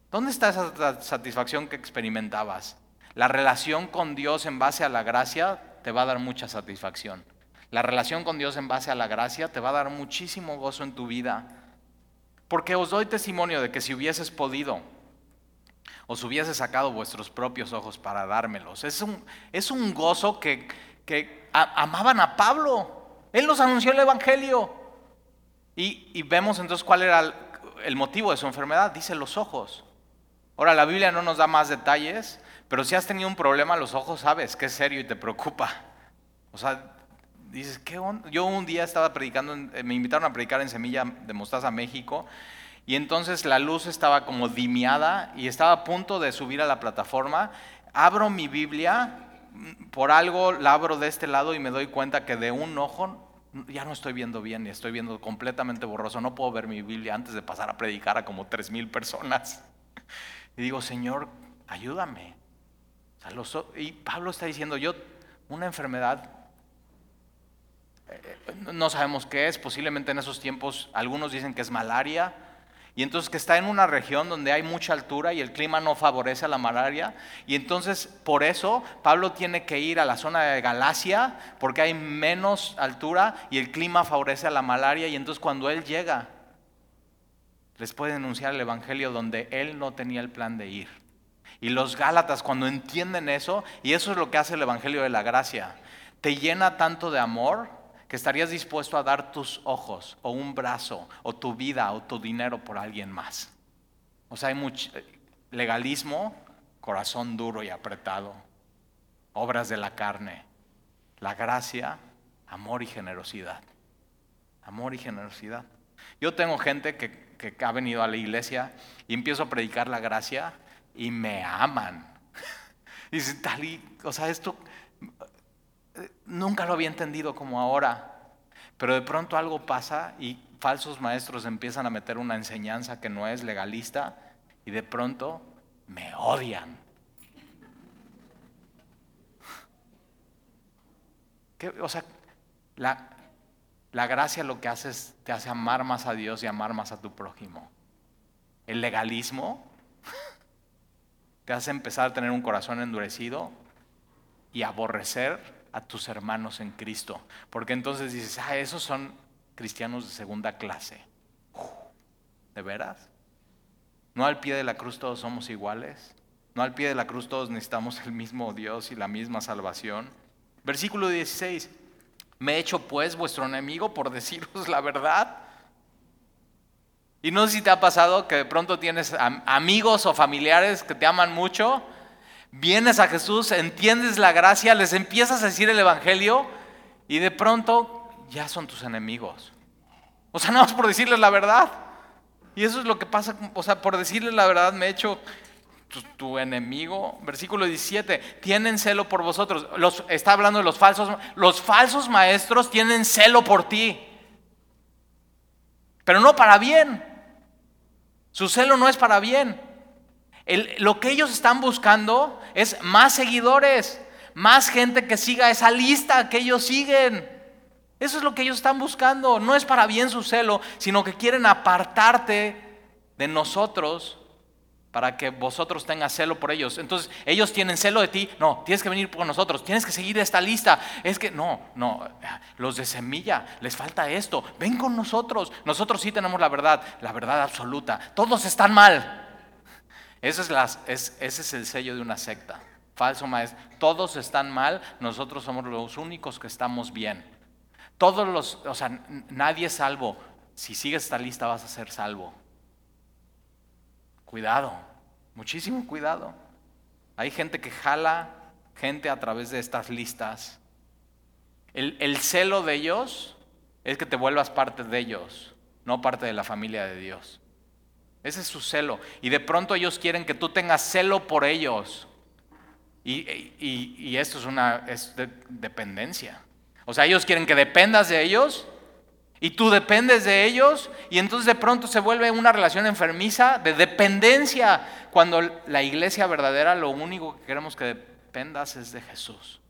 ¿Dónde está esa satisfacción que experimentabas? La relación con Dios en base a la gracia te va a dar mucha satisfacción. La relación con Dios en base a la gracia te va a dar muchísimo gozo en tu vida. Porque os doy testimonio de que si hubieses podido, os hubiese sacado vuestros propios ojos para dármelos. Es un, es un gozo que, que amaban a Pablo. Él nos anunció el Evangelio. Y, vemos entonces cuál era el, motivo de su enfermedad. Dice los ojos. Ahora, la Biblia no nos da más detalles, pero si has tenido un problema, los ojos sabes que es serio y te preocupa. O sea, dices, ¿qué onda? Yo un día estaba predicando, eh, me invitaron a predicar en Semilla de Mostaza, México, y entonces la luz estaba como dimiada y estaba a punto de subir a la plataforma. Abro mi Biblia por algo la abro de este lado y me doy cuenta que de un ojo ya no estoy viendo bien y estoy viendo completamente borroso. No puedo ver mi Biblia antes de pasar a predicar a como tres mil personas. Y digo, Señor, ayúdame. y Pablo está diciendo, yo, una enfermedad, eh, no sabemos qué es, posiblemente en esos tiempos algunos dicen que es malaria, y entonces que está en una región donde hay mucha altura y el clima no favorece a la malaria. Y entonces por eso Pablo tiene que ir a la zona de Galacia porque hay menos altura y el clima favorece a la malaria. Y entonces cuando él llega, les puede denunciar el Evangelio donde él no tenía el plan de ir. Y los Gálatas cuando entienden eso, y eso es lo que hace el Evangelio de la Gracia, te llena tanto de amor que estarías dispuesto a dar tus ojos o un brazo o tu vida o tu dinero por alguien más. O sea, hay mucho legalismo, corazón duro y apretado, obras de la carne, la gracia, amor y generosidad. Amor y generosidad. Yo tengo gente que, ha venido a la iglesia y empiezo a predicar la gracia y me aman. Dicen, tal y, o sea, esto, nunca lo había entendido como ahora. Pero de pronto algo pasa y falsos maestros empiezan a meter una enseñanza que no es legalista y de pronto me odian. o sea, La gracia lo que hace es te hace amar más a Dios y amar más a tu prójimo. El legalismo te hace empezar a tener un corazón endurecido y aborrecer a tus hermanos en Cristo. Porque entonces dices, ah, esos son cristianos de segunda clase. ¿De veras? ¿No al pie de la cruz todos somos iguales? ¿No al pie de la cruz todos necesitamos el mismo Dios y la misma salvación? Versículo 16. ¿Me he hecho pues vuestro enemigo por deciros la verdad? Y no sé si te ha pasado que de pronto tienes amigos o familiares que te aman mucho, vienes a Jesús, entiendes la gracia, les empiezas a decir el Evangelio y de pronto ya son tus enemigos. O sea, no es por decirles la verdad. Y eso es lo que pasa, o sea, por decirles la verdad me he hecho tu, enemigo. Versículo 17, tienen celo por vosotros. Los, está hablando de los falsos. Los falsos maestros tienen celo por ti. Pero no para bien. Su celo no es para bien. Lo que ellos están buscando es más seguidores, más gente que siga esa lista que ellos siguen. Eso es lo que ellos están buscando. No es para bien su celo, sino que quieren apartarte de nosotros para que vosotros tengas celo por ellos. Entonces, ellos tienen celo de ti. No, tienes que venir con nosotros, tienes que seguir esta lista. Es que, no, no, los de semilla, les falta esto. Ven con nosotros. Nosotros sí tenemos la verdad, la verdad absoluta. Todos están mal. Ese es, las, es, ese es el sello de una secta. Falso maestro. Todos están mal, nosotros somos los únicos que estamos bien. Todos los, o sea, nadie es salvo. Si sigues esta lista vas a ser salvo. Cuidado, muchísimo cuidado. Hay gente que jala gente a través de estas listas. El, celo de ellos es que te vuelvas parte de ellos, no parte de la familia de Dios. Ese es su celo. Y de pronto ellos quieren que tú tengas celo por ellos. Y, esto es una dependencia. O sea, ellos quieren que dependas de ellos y tú dependes de ellos y entonces de pronto se vuelve una relación enfermiza de dependencia, cuando la iglesia verdadera lo único que queremos que dependas es de Jesús,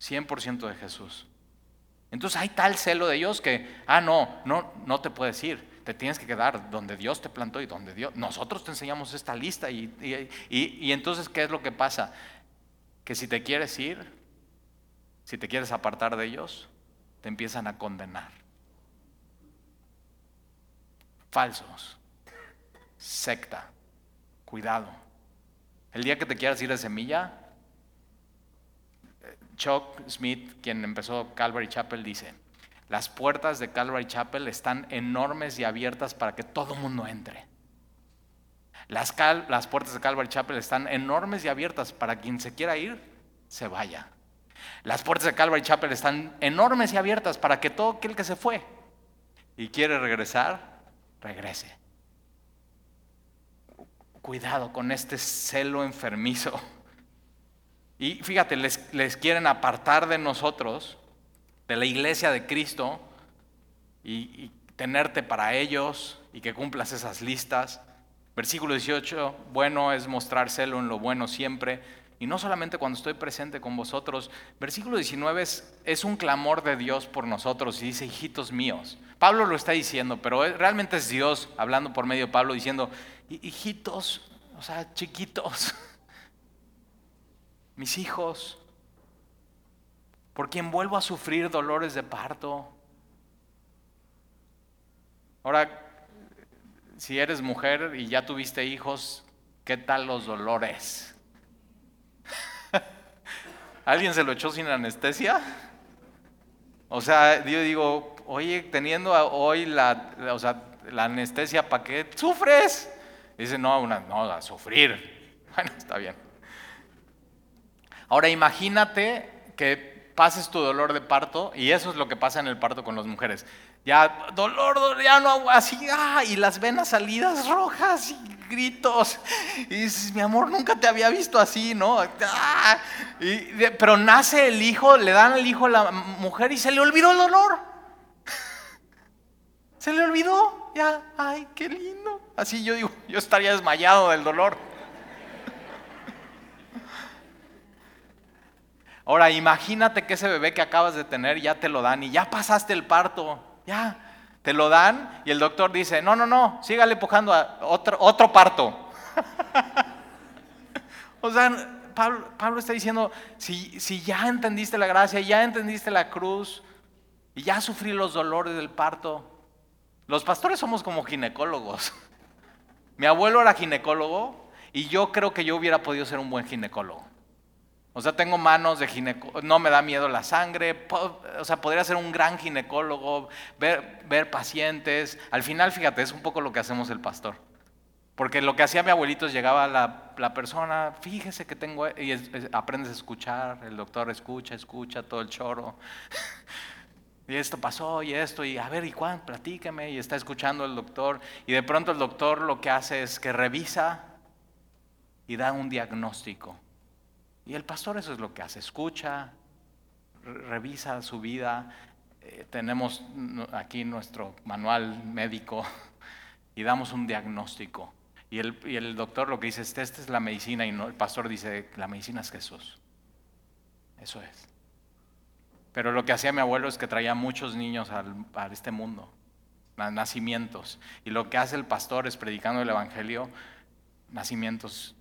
100% de Jesús. Entonces hay tal celo de ellos que, ah, no, no, no te puedes ir, te tienes que quedar donde Dios te plantó y donde Dios, nosotros te enseñamos esta lista y, y entonces, ¿qué es lo que pasa? Que si te quieres ir, si te quieres apartar de ellos, te empiezan a condenar falsos, secta, cuidado. El día que te quieras ir de semilla, Chuck Smith, quien empezó Calvary Chapel, dice, las puertas de Calvary Chapel están enormes y abiertas para que todo el mundo entre. Las, puertas de Calvary Chapel están enormes y abiertas para quien se quiera ir, se vaya. Las puertas de Calvary Chapel están enormes y abiertas para que todo aquel que se fue y quiere regresar, regrese. Cuidado con este celo enfermizo. Y fíjate, les, quieren apartar de nosotros, de la iglesia de Cristo, y, tenerte para ellos y que cumplas esas listas. Versículo 18, bueno es mostrar celo en lo bueno siempre, y no solamente cuando estoy presente con vosotros. Versículo 19 es, un clamor de Dios por nosotros y dice, hijitos míos. Pablo lo está diciendo, pero realmente es Dios hablando por medio de Pablo diciendo, hijitos, o sea, chiquitos, mis hijos, por quien vuelvo a sufrir dolores de parto. Ahora, si eres mujer y ya tuviste hijos, ¿qué tal los dolores? ¿Alguien se lo echó sin anestesia? O sea, yo digo, oye, teniendo hoy la, la anestesia, ¿para qué sufres? Dice, no, una, no, a sufrir. Bueno, está bien. Ahora imagínate que pases tu dolor de parto, y eso es lo que pasa en el parto con las mujeres. Ya, dolor, dolor ya no, así, ah, y las venas salidas rojas y gritos. Y dices, mi amor, nunca te había visto así, ¿no? Ah, pero nace el hijo, le dan el hijo a la mujer y se le olvidó el dolor. Se le olvidó, ya, ay, qué lindo. Así yo digo, yo estaría desmayado del dolor. Ahora imagínate que ese bebé que acabas de tener ya te lo dan y ya pasaste el parto, ya, te lo dan y el doctor dice, no, no, no, sígale empujando a otro, otro parto. o sea, Pablo, está diciendo, si, si ya entendiste la gracia, ya entendiste la cruz y ya sufrí los dolores del parto, los pastores somos como ginecólogos. Mi abuelo era ginecólogo y yo creo que yo hubiera podido ser un buen ginecólogo. O sea, tengo manos de ginecólogo, no me da miedo la sangre, o sea, podría ser un gran ginecólogo, ver, pacientes. Al final, fíjate, es un poco lo que hacemos el pastor. Porque lo que hacía mi abuelito es llegaba la, la persona, fíjese que tengo, y aprendes a escuchar, el doctor escucha, escucha todo el choro. y esto pasó, y esto, y a ver, ¿y cuándo? Platíqueme, y está escuchando el doctor. Y de pronto el doctor lo que hace es que revisa y da un diagnóstico. Y el pastor eso es lo que hace, escucha, revisa su vida. Eh, tenemos aquí nuestro manual médico y damos un diagnóstico. Y el, doctor lo que dice es, esta es la medicina y no, el pastor dice, la medicina es Jesús. Eso es. Pero lo que hacía mi abuelo es que traía muchos niños al, a este mundo, nacimientos. Y lo que hace el pastor es predicando el Evangelio, nacimientos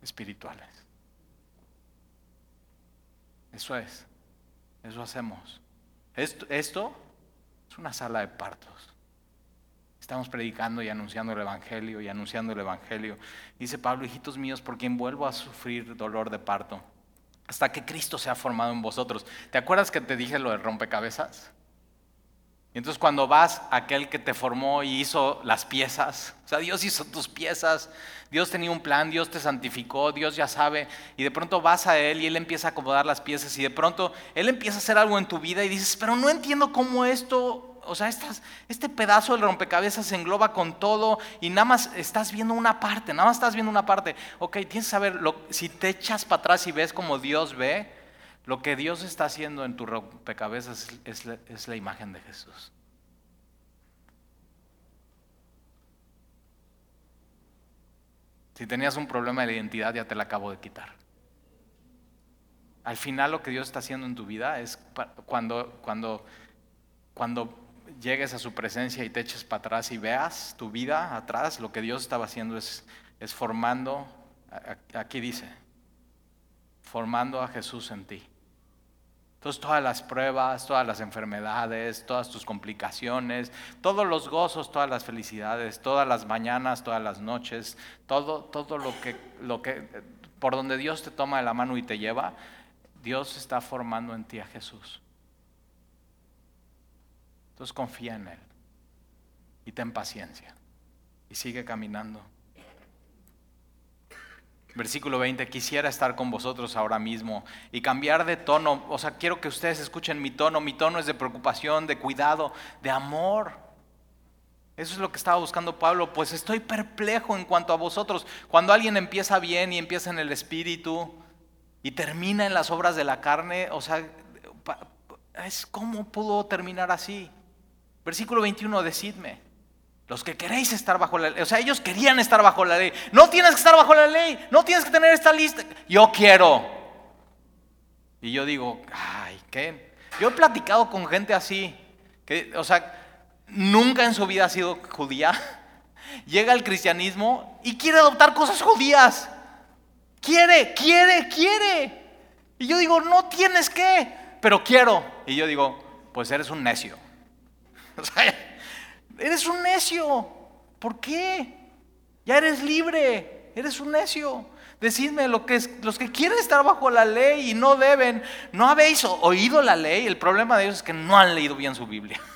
espirituales. Eso es. Eso hacemos. Esto, es una sala de partos. Estamos predicando y anunciando el Evangelio y anunciando el Evangelio. Dice Pablo, hijitos míos, por quien vuelvo a sufrir dolor de parto, hasta que Cristo se ha formado en vosotros. ¿Te acuerdas que te dije lo de rompecabezas? Y entonces cuando vas a aquel que te formó y hizo las piezas, o sea, Dios hizo tus piezas, Dios tenía un plan, Dios te santificó, Dios ya sabe, y de pronto vas a Él y Él empieza a acomodar las piezas y de pronto Él empieza a hacer algo en tu vida y dices, pero no entiendo cómo esto o sea, este pedazo del rompecabezas se engloba con todo y nada más estás viendo una parte, nada más estás viendo una parte. Ok, tienes que saber, si te echas para atrás y ves como Dios ve, lo que Dios está haciendo en tu rompecabezas es, es la imagen de Jesús. Si tenías un problema de identidad, ya te la acabo de quitar. Al final lo que Dios está haciendo en tu vida es cuando, cuando, cuando llegues a su presencia y te eches para atrás y veas tu vida atrás, lo que Dios estaba haciendo es formando, aquí dice, formando a Jesús en ti. Entonces todas las pruebas, todas las enfermedades, todas tus complicaciones, todos los gozos, todas las felicidades, todas las mañanas, todas las noches, todo, todo lo que, lo que, por donde Dios te toma de la mano y te lleva, Dios está formando en ti a Jesús. Entonces confía en Él y ten paciencia y sigue caminando. Versículo 20, quisiera estar con vosotros ahora mismo y cambiar de tono. O sea, quiero que ustedes escuchen mi tono. Mi tono es de preocupación, de cuidado, de amor. Eso es lo que estaba buscando Pablo. Pues estoy perplejo en cuanto a vosotros. Cuando alguien empieza bien y empieza en el espíritu y termina en las obras de la carne, o sea, es cómo pudo terminar así. Versículo 21, decidme. Los que queréis estar bajo la ley, o sea, ellos querían estar bajo la ley. No tienes que estar bajo la ley, no tienes que tener esta lista. Yo quiero. Y yo digo, ay, ¿qué? Yo he platicado con gente así, que, o sea, nunca en su vida ha sido judía. Llega al cristianismo y quiere adoptar cosas judías. Quiere, quiere, quiere. Y yo digo, no tienes que, pero quiero. Y yo digo, pues eres un necio. eres un necio. ¿Por qué? Ya eres libre. Eres un necio. Decidme, los que quieren estar bajo la ley y no deben, ¿no habéis oído la ley? El problema de ellos es que no han leído bien su Biblia.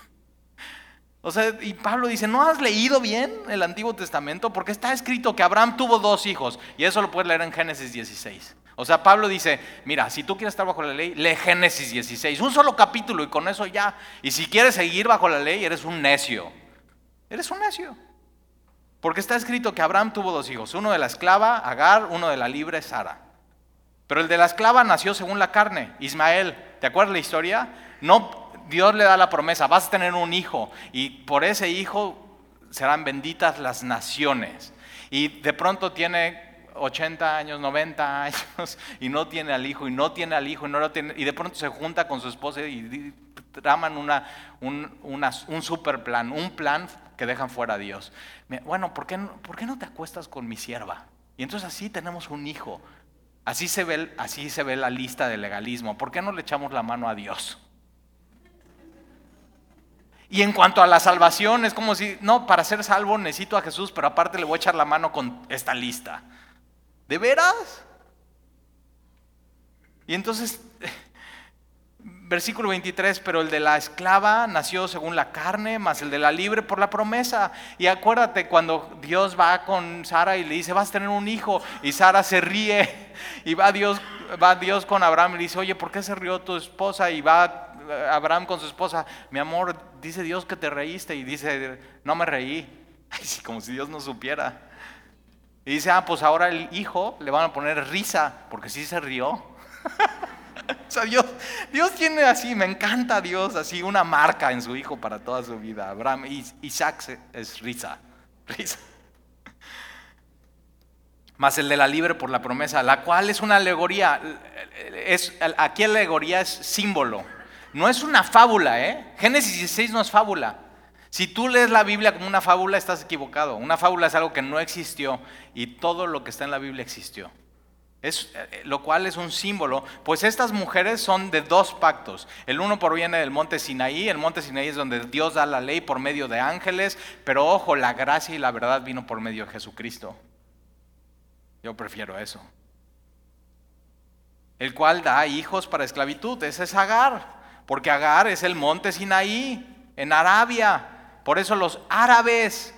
O sea, y Pablo dice, ¿no has leído bien el Antiguo Testamento? Porque está escrito que Abraham tuvo dos hijos. Y eso lo puedes leer en Génesis 16. O sea, Pablo dice, mira, si tú quieres estar bajo la ley, lee Génesis 16, un solo capítulo y con eso ya. Y si quieres seguir bajo la ley, eres un necio. Eres un necio. Porque está escrito que Abraham tuvo dos hijos, uno de la esclava, Agar, uno de la libre, Sara. Pero el de la esclava nació según la carne, Ismael. ¿Te acuerdas la historia? No, Dios le da la promesa, vas a tener un hijo y por ese hijo serán benditas las naciones. Y de pronto tiene 80 años, 90 años y no tiene al hijo y no tiene al hijo y no lo tiene y de pronto se junta con su esposa y traman una, un, un super plan, un plan que dejan fuera a Dios. Bueno, ¿por qué, ¿por qué no te acuestas con mi sierva? Y entonces así tenemos un hijo. Así se, ve, así se ve la lista de legalismo. ¿Por qué no le echamos la mano a Dios? Y en cuanto a la salvación, es como si, no, para ser salvo necesito a Jesús, pero aparte le voy a echar la mano con esta lista. ¿De veras? Y entonces, versículo 23, pero el de la esclava nació según la carne, más el de la libre por la promesa. Y acuérdate cuando Dios va con Sara y le dice, vas a tener un hijo, y Sara se ríe, y va Dios, va Dios con Abraham y le dice, oye, ¿por qué se rió tu esposa? Y va Abraham con su esposa, mi amor, dice Dios que te reíste y dice, no me reí, como si Dios no supiera. Y dice, ah, pues ahora el hijo le van a poner risa, porque sí se rió. o sea, Dios, Dios tiene así, me encanta Dios, así una marca en su hijo para toda su vida. Abraham, Isaac es risa, risa. Más el de la libre por la promesa, la cual es una alegoría. Es, aquí alegoría es símbolo. No es una fábula, ¿eh? Génesis 16 no es fábula. Si tú lees la Biblia como una fábula, estás equivocado. Una fábula es algo que no existió y todo lo que está en la Biblia existió. Es, eh, lo cual es un símbolo, pues estas mujeres son de dos pactos. El uno proviene del monte Sinaí, el monte Sinaí es donde Dios da la ley por medio de ángeles, pero ojo, la gracia y la verdad vino por medio de Jesucristo. Yo prefiero eso. El cual da hijos para esclavitud, ese es Agar porque Agar es el monte Sinaí, en Arabia. Por eso los árabes,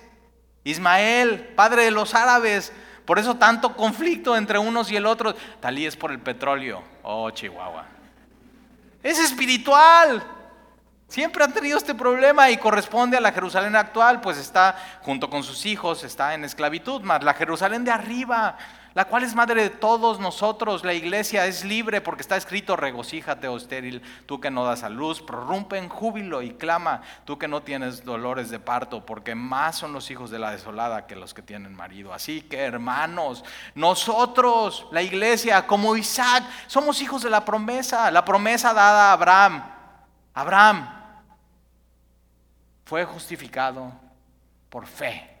Ismael, padre de los árabes, por eso tanto conflicto entre unos y el otro. Talí es por el petróleo. Oh, Chihuahua. Es espiritual. Siempre han tenido este problema y corresponde a la Jerusalén actual, pues está junto con sus hijos, está en esclavitud, más la Jerusalén de arriba la cual es madre de todos nosotros. La iglesia es libre porque está escrito, regocíjate, oh estéril, tú que no das a luz, prorrumpe en júbilo y clama, tú que no tienes dolores de parto, porque más son los hijos de la desolada que los que tienen marido. Así que, hermanos, nosotros, la iglesia, como Isaac, somos hijos de la promesa, la promesa dada a Abraham. Abraham fue justificado por fe,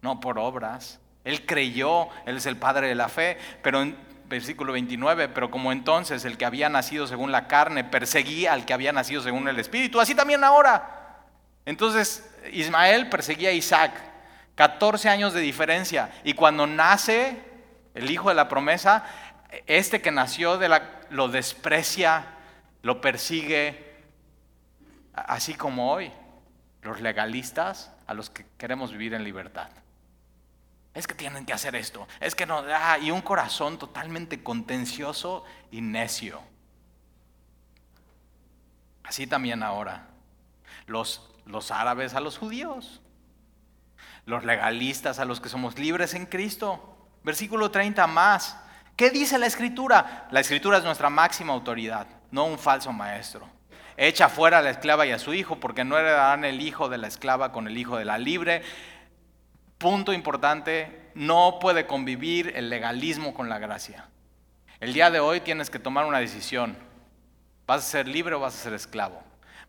no por obras. Él creyó, Él es el Padre de la fe, pero en versículo 29, pero como entonces el que había nacido según la carne perseguía al que había nacido según el Espíritu, así también ahora. Entonces Ismael perseguía a Isaac, 14 años de diferencia, y cuando nace el hijo de la promesa, este que nació de la, lo desprecia, lo persigue, así como hoy, los legalistas a los que queremos vivir en libertad. Es que tienen que hacer esto. Es que no. Ah, y un corazón totalmente contencioso y necio. Así también ahora. Los, los árabes a los judíos. Los legalistas a los que somos libres en Cristo. Versículo 30 más. ¿Qué dice la escritura? La escritura es nuestra máxima autoridad, no un falso maestro. Echa fuera a la esclava y a su hijo, porque no heredarán el hijo de la esclava con el hijo de la libre punto importante, no puede convivir el legalismo con la gracia. El día de hoy tienes que tomar una decisión. ¿Vas a ser libre o vas a ser esclavo?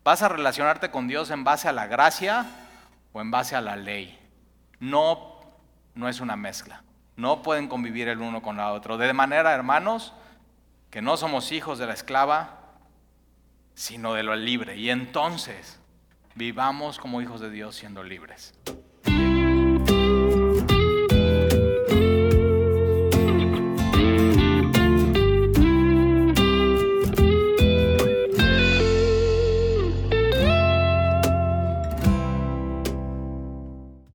¿Vas a relacionarte con Dios en base a la gracia o en base a la ley? No, no es una mezcla. No pueden convivir el uno con la otro. De manera, hermanos, que no somos hijos de la esclava, sino de lo libre. Y entonces vivamos como hijos de Dios siendo libres.